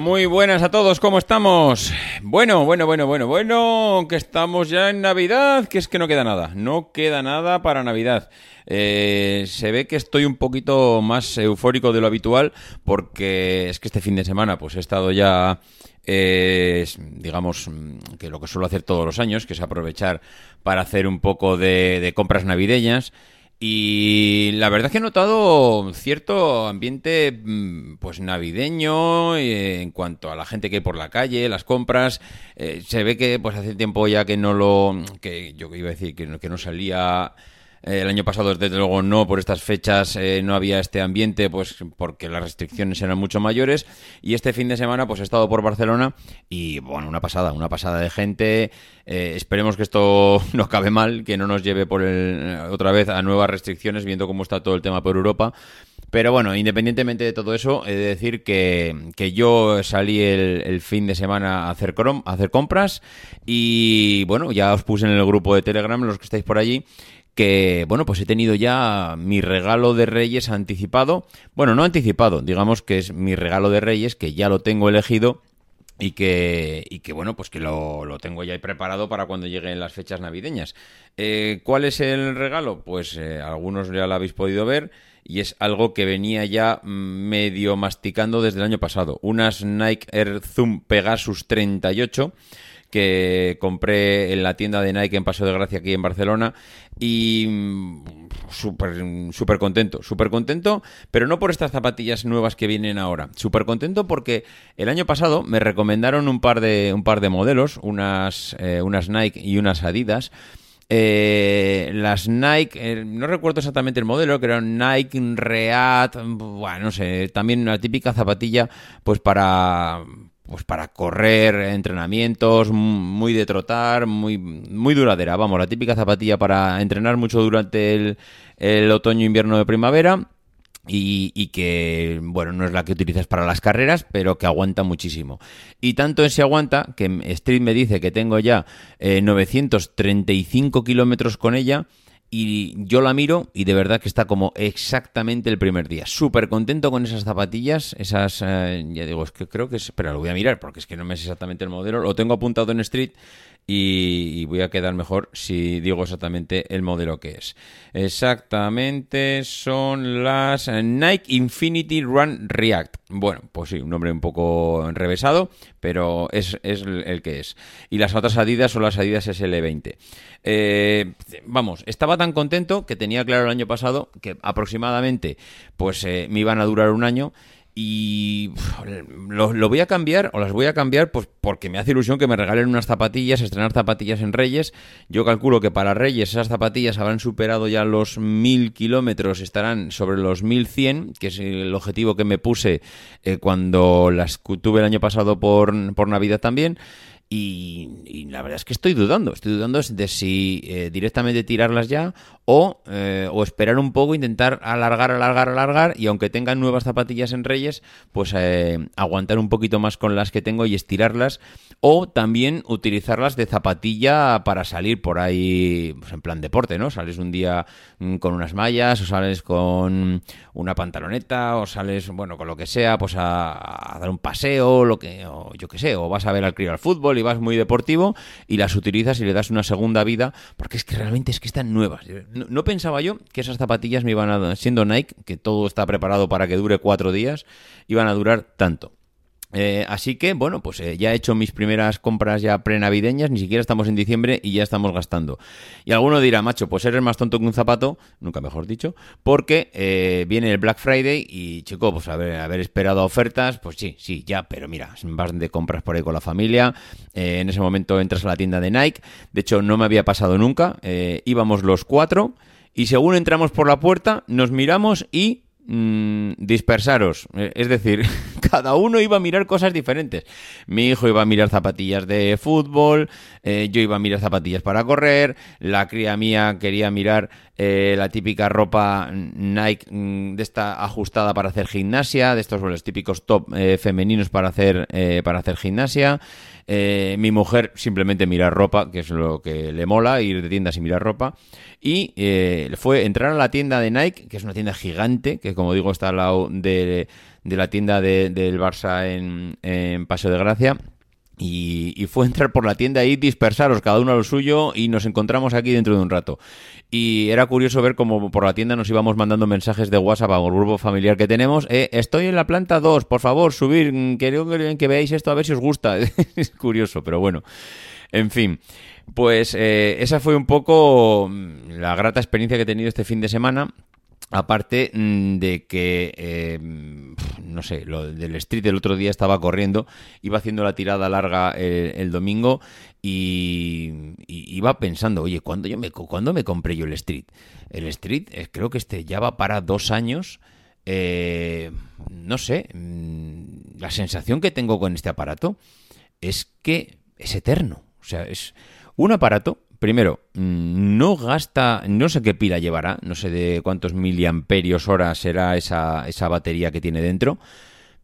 Muy buenas a todos, ¿cómo estamos? Bueno, bueno, bueno, bueno, bueno, que estamos ya en Navidad, que es que no queda nada, no queda nada para Navidad. Eh, se ve que estoy un poquito más eufórico de lo habitual porque es que este fin de semana pues he estado ya eh, digamos que lo que suelo hacer todos los años, que es aprovechar para hacer un poco de, de compras navideñas. Y la verdad es que he notado cierto ambiente mm, pues navideño eh, en cuanto a la gente que hay por la calle, las compras. Eh, se ve que pues hace tiempo ya que no lo que yo iba a decir que no, que no salía el año pasado, desde luego, no, por estas fechas eh, no había este ambiente, pues porque las restricciones eran mucho mayores. Y este fin de semana, pues he estado por Barcelona y, bueno, una pasada, una pasada de gente. Eh, esperemos que esto no cabe mal, que no nos lleve por otra vez a nuevas restricciones, viendo cómo está todo el tema por Europa. Pero bueno, independientemente de todo eso, he de decir que, que yo salí el, fin de semana a hacer, a hacer compras y bueno, ya os puse en el grupo de Telegram, los que estáis por allí, que, bueno, pues he tenido ya mi regalo de Reyes anticipado. Bueno, no anticipado, digamos que es mi regalo de Reyes, que ya lo tengo elegido y que, y que bueno, pues que lo, lo, tengo ya preparado para cuando lleguen las fechas navideñas. Eh, ¿Cuál es el regalo? Pues eh, algunos ya lo habéis podido ver y es algo que venía ya medio masticando desde el año pasado. Unas Nike Air Zoom Pegasus 38 que compré en la tienda de Nike en Paso de Gracia aquí en Barcelona y mm, súper súper contento, súper contento, pero no por estas zapatillas nuevas que vienen ahora, súper contento porque el año pasado me recomendaron un par de, un par de modelos, unas, eh, unas Nike y unas Adidas, eh, las Nike, eh, no recuerdo exactamente el modelo, que eran Nike React, bueno, no sé, también una típica zapatilla pues para pues para correr, entrenamientos, muy de trotar, muy, muy duradera. Vamos, la típica zapatilla para entrenar mucho durante el, el otoño-invierno de primavera. Y, que, bueno, no es la que utilizas para las carreras, pero que aguanta muchísimo. Y tanto en se aguanta que Street me dice que tengo ya 935 eh, kilómetros con ella y yo la miro y de verdad que está como exactamente el primer día. Súper contento con esas zapatillas, esas, eh, ya digo, es que creo que es, espera, lo voy a mirar porque es que no me es exactamente el modelo, lo tengo apuntado en Street y, voy a quedar mejor si digo exactamente el modelo que es. Exactamente son las Nike Infinity Run React. Bueno, pues sí, un nombre un poco enrevesado, pero es, el que es. Y las otras Adidas son las Adidas SL20. Eh, vamos, estaba tan contento que tenía claro el año pasado que aproximadamente pues eh, me iban a durar un año y lo, voy a cambiar, o las voy a cambiar, pues porque me hace ilusión que me regalen unas zapatillas, estrenar zapatillas en Reyes. Yo calculo que para Reyes esas zapatillas habrán superado ya los mil kilómetros, estarán sobre los 1100, que es el objetivo que me puse eh, cuando las tuve el año pasado por, por Navidad también. Y, la verdad es que estoy dudando, estoy dudando de si eh, directamente tirarlas ya o, eh, o, esperar un poco, intentar alargar, alargar, alargar y aunque tengan nuevas zapatillas en Reyes, pues eh, aguantar un poquito más con las que tengo y estirarlas o también utilizarlas de zapatilla para salir por ahí pues, en plan deporte, ¿no? Sales un día mm, con unas mallas o sales con una pantaloneta o sales, bueno, con lo que sea, pues a, dar un paseo, lo que, o yo qué sé, o vas a ver al crío al fútbol y muy deportivo y las utilizas y le das una segunda vida porque es que realmente es que están nuevas. No, pensaba yo que esas zapatillas me iban a, siendo Nike, que todo está preparado para que dure cuatro días, iban a durar tanto. Eh, así que, bueno, pues eh, ya he hecho mis primeras compras ya prenavideñas, ni siquiera estamos en diciembre y ya estamos gastando. Y alguno dirá, macho, pues eres más tonto que un zapato, nunca mejor dicho, porque eh, viene el Black Friday y, chico, pues haber, haber esperado ofertas, pues sí, sí, ya, pero mira, vas de compras por ahí con la familia, en ese momento entras a la tienda de Nike, de hecho no me había pasado nunca, íbamos los cuatro y según entramos por la puerta, nos miramos y mm, dispersaros. Eh, es decir, cada uno iba a mirar cosas diferentes. Mi hijo iba a mirar zapatillas de fútbol, eh, yo iba a mirar zapatillas para correr, la cría mía quería mirar eh, la típica ropa Nike mm, de esta ajustada para hacer gimnasia, de estos los típicos top femeninos para hacer, para hacer gimnasia. mi mujer simplemente mira ropa, que es lo que le mola, ir de tiendas y mirar ropa. Y fue entrar a la tienda de Nike, que es una tienda gigante, que como digo está al lado de, la tienda del Barça en, Paseo de Gracia. Y, fue entrar por la tienda y dispersaros cada uno a lo suyo y nos encontramos aquí dentro de un rato. Y era curioso ver cómo por la tienda nos íbamos mandando mensajes de WhatsApp a un grupo familiar que tenemos. Eh, estoy en la planta 2, por favor, subir, quiero que veáis esto a ver si os gusta. es curioso, pero bueno. En fin, pues eh, esa fue un poco la grata experiencia que he tenido este fin de semana. Aparte mm, de que, eh, no sé, lo del street el otro día estaba corriendo, iba haciendo la tirada larga el, domingo y, iba pensando, oye, ¿cuándo, yo me, ¿cuándo me compré yo el street? El street eh, creo que este ya va para dos años. Eh, no sé, mm, la sensación que tengo con este aparato es que es eterno. O sea, es un aparato Primero, mm, no gasta, no sé qué pila llevará, no sé de cuántos miliamperios hora será esa, esa batería que tiene dentro,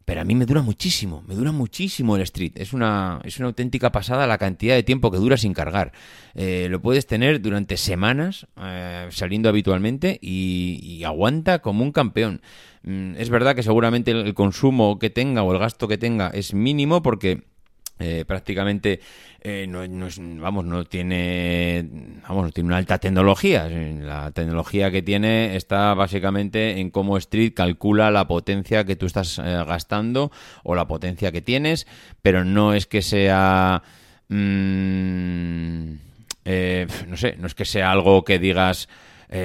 pero a mí me dura muchísimo, me dura muchísimo el Street. Es una, es una auténtica pasada la cantidad de tiempo que dura sin cargar. Eh, lo puedes tener durante semanas eh, saliendo habitualmente y, aguanta como un campeón. Mm, es verdad que seguramente el consumo que tenga o el gasto que tenga es mínimo porque eh, prácticamente eh, no, es, vamos no tiene vamos no tiene una alta tecnología. La tecnología que tiene está básicamente en cómo Street calcula la potencia que tú estás eh, gastando o la potencia que tienes pero no es que sea mm, no sé no es que sea algo que digas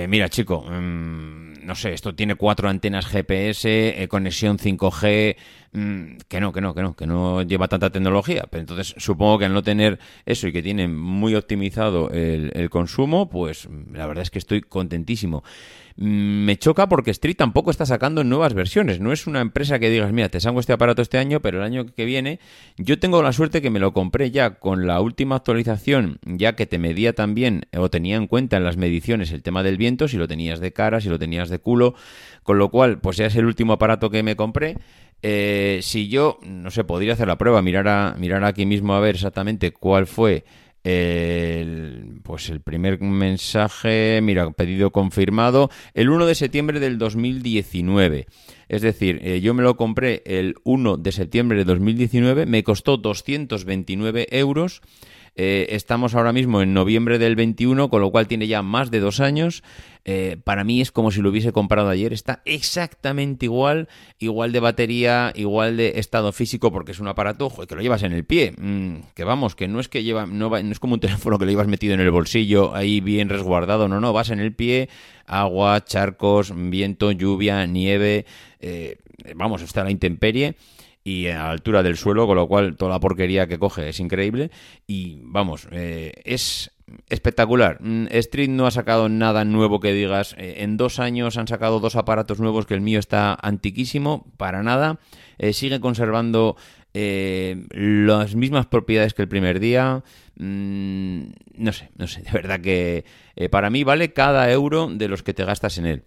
mira chico mm, no sé esto tiene cuatro antenas GPS conexión 5G Mm, que no, que no, que no, que no lleva tanta tecnología. Pero entonces supongo que al no tener eso y que tiene muy optimizado el, consumo, pues la verdad es que estoy contentísimo. Mm, me choca porque Street tampoco está sacando nuevas versiones. No es una empresa que digas, mira, te salgo este aparato este año, pero el año que viene yo tengo la suerte que me lo compré ya con la última actualización, ya que te medía también o tenía en cuenta en las mediciones el tema del viento, si lo tenías de cara, si lo tenías de culo, con lo cual, pues ya es el último aparato que me compré. Eh, si yo, no sé, podría hacer la prueba, mirar, mirar aquí mismo a ver exactamente cuál fue el, pues el primer mensaje, mira, pedido confirmado, el 1 de septiembre del 2019. Es decir, eh, yo me lo compré el 1 de septiembre de 2019, me costó 229 euros eh, estamos ahora mismo en noviembre del 21, con lo cual tiene ya más de dos años. Eh, para mí es como si lo hubiese comprado ayer. Está exactamente igual, igual de batería, igual de estado físico, porque es un aparato que lo llevas en el pie. Mm, que vamos, que no es que lleva, no, es como un teléfono que lo llevas metido en el bolsillo, ahí bien resguardado. No, no, vas en el pie, agua, charcos, viento, lluvia, nieve. Eh, vamos, está la intemperie y a la altura del suelo, con lo cual toda la porquería que coge es increíble. Y vamos, eh, es espectacular. Mm, Street no ha sacado nada nuevo que digas. Eh, en dos años han sacado dos aparatos nuevos que el mío está antiquísimo, para nada. Eh, sigue conservando las mismas propiedades que el primer día. Mm, no sé, no sé, de verdad que para mí vale cada euro de los que te gastas en él.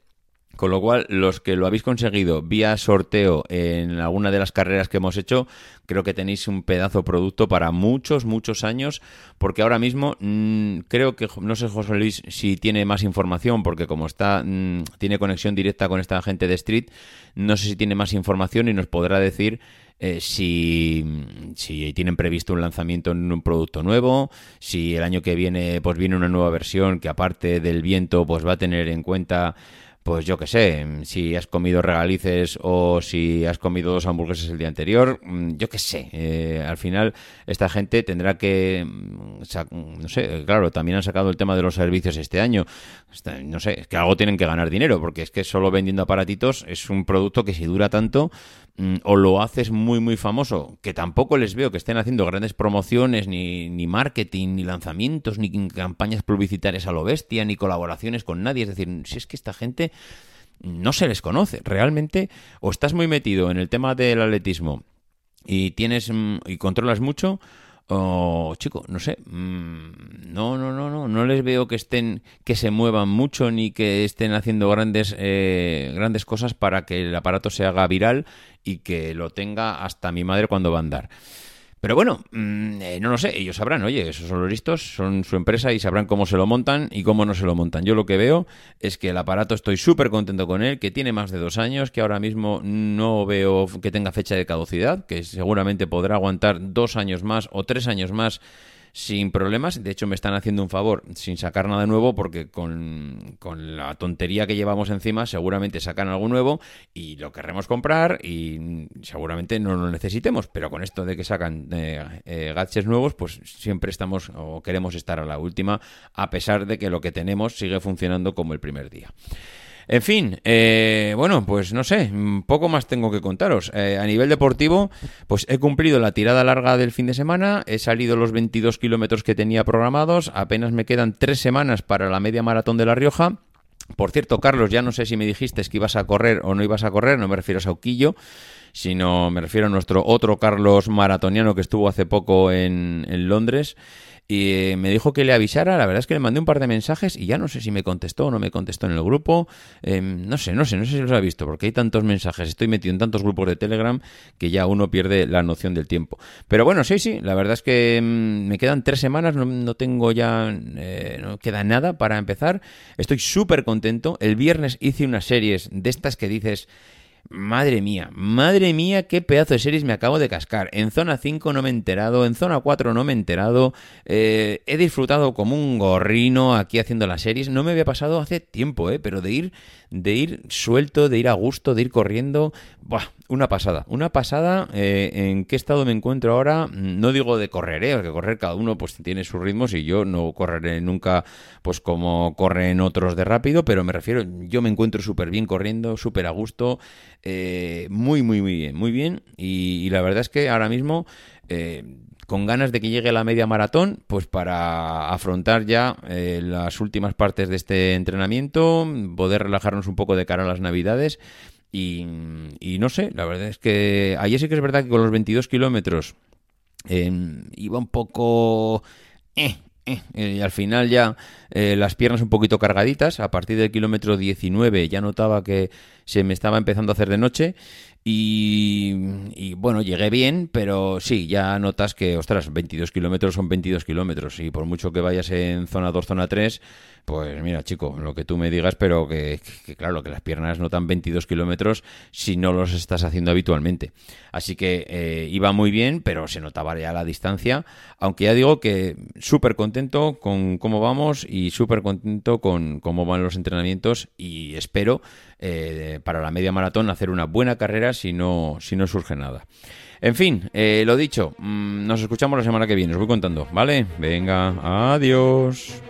Con lo cual, los que lo habéis conseguido vía sorteo en alguna de las carreras que hemos hecho, creo que tenéis un pedazo producto para muchos, muchos años, porque ahora mismo mm, creo que, no sé José Luis si tiene más información, porque como está, mm, tiene conexión directa con esta gente de Street, no sé si tiene más información y nos podrá decir eh, si, si, tienen previsto un lanzamiento en un producto nuevo, si el año que viene pues viene una nueva versión que aparte del viento pues va a tener en cuenta pues yo qué sé, si has comido regalices o si has comido dos hamburguesas el día anterior, mm, yo qué sé. Eh, al final, esta gente tendrá que, mm, no sé, claro, también han sacado el tema de los servicios este año. No sé, es que algo tienen que ganar dinero, porque es que solo vendiendo aparatitos es un producto que si dura tanto, Mm, o lo haces muy muy famoso, que tampoco les veo que estén haciendo grandes promociones, ni, ni marketing, ni lanzamientos, ni campañas publicitarias a lo bestia, ni colaboraciones con nadie. Es decir, si es que esta gente no se les conoce. Realmente, o estás muy metido en el tema del atletismo y tienes mm, y controlas mucho, o chico, no sé, mm, no, no, no, no, no les veo que estén, que se muevan mucho ni que estén haciendo grandes, eh, grandes cosas para que el aparato se haga viral y que lo tenga hasta mi madre cuando va a andar. Pero bueno, mm, eh, no lo sé, ellos sabrán, oye, esos listos, son su empresa y sabrán cómo se lo montan y cómo no se lo montan. Yo lo que veo es que el aparato estoy súper contento con él, que tiene más de dos años, que ahora mismo no veo que tenga fecha de caducidad, que seguramente podrá aguantar dos años más o tres años más sin problemas. De hecho, me están haciendo un favor sin sacar nada nuevo porque con, la tontería que llevamos encima seguramente sacan algo nuevo y lo querremos comprar y seguramente no lo necesitemos. Pero con esto de que sacan eh, eh, gadgets nuevos, pues siempre estamos o queremos estar a la última a pesar de que lo que tenemos sigue funcionando como el primer día. En fin, eh, bueno, pues no sé, poco más tengo que contaros. Eh, a nivel deportivo, pues he cumplido la tirada larga del fin de semana, he salido los 22 kilómetros que tenía programados, apenas me quedan tres semanas para la media maratón de La Rioja. Por cierto, Carlos, ya no sé si me dijiste que ibas a correr o no ibas a correr, no me refiero a Sauquillo, sino me refiero a nuestro otro Carlos maratoniano que estuvo hace poco en, en Londres y eh, me dijo que le avisara. La verdad es que le mandé un par de mensajes y ya no sé si me contestó o no me contestó en el grupo. Em, no sé, no sé, no sé si los ha visto porque hay tantos mensajes. Estoy metido en tantos grupos de Telegram que ya uno pierde la noción del tiempo. Pero bueno, sí, sí, la verdad es que em, me quedan tres semanas, no, tengo ya, eh, no queda nada para empezar. Estoy súper contento. El viernes hice unas series de estas que dices Madre mía, madre mía, qué pedazo de series me acabo de cascar. En zona 5 no me he enterado, en zona 4 no me he enterado. Eh, he disfrutado como un gorrino aquí haciendo las series. No me había pasado hace tiempo, ¿eh? Pero de ir, de ir suelto, de ir a gusto, de ir corriendo. Buah, una pasada, una pasada. Eh, ¿En qué estado me encuentro ahora? No digo de correr, ¿eh? porque correr cada uno pues tiene sus ritmos y yo no correré nunca pues como corren otros de rápido, pero me refiero, yo me encuentro súper bien corriendo, súper a gusto, eh, muy, muy, muy bien, muy bien. Y, la verdad es que ahora mismo... con ganas de que llegue la media maratón, pues para afrontar ya las últimas partes de este entrenamiento, poder relajarnos un poco de cara a las navidades y, no sé, la verdad es que ayer sí que es verdad que con los 22 kilómetros em, iba un poco... Eh, eh, y al final ya eh, las piernas un poquito cargaditas. A partir del kilómetro 19 ya notaba que se me estaba empezando a hacer de noche. Y, y bueno, llegué bien, pero sí, ya notas que, ostras, 22 kilómetros son 22 kilómetros. Y por mucho que vayas en zona 2, zona 3, pues mira, chico, lo que tú me digas, pero que, claro, que las piernas notan 22 kilómetros si no los estás haciendo habitualmente. Así que eh, iba muy bien, pero se notaba ya la distancia. Aunque ya digo que súper contento con cómo vamos y súper contento con cómo van los entrenamientos y espero eh, para la media maratón hacer una buena carrera si no, si no surge nada. En fin, eh, lo dicho, mm, nos escuchamos la semana que viene, os voy contando, ¿vale? Venga, adiós.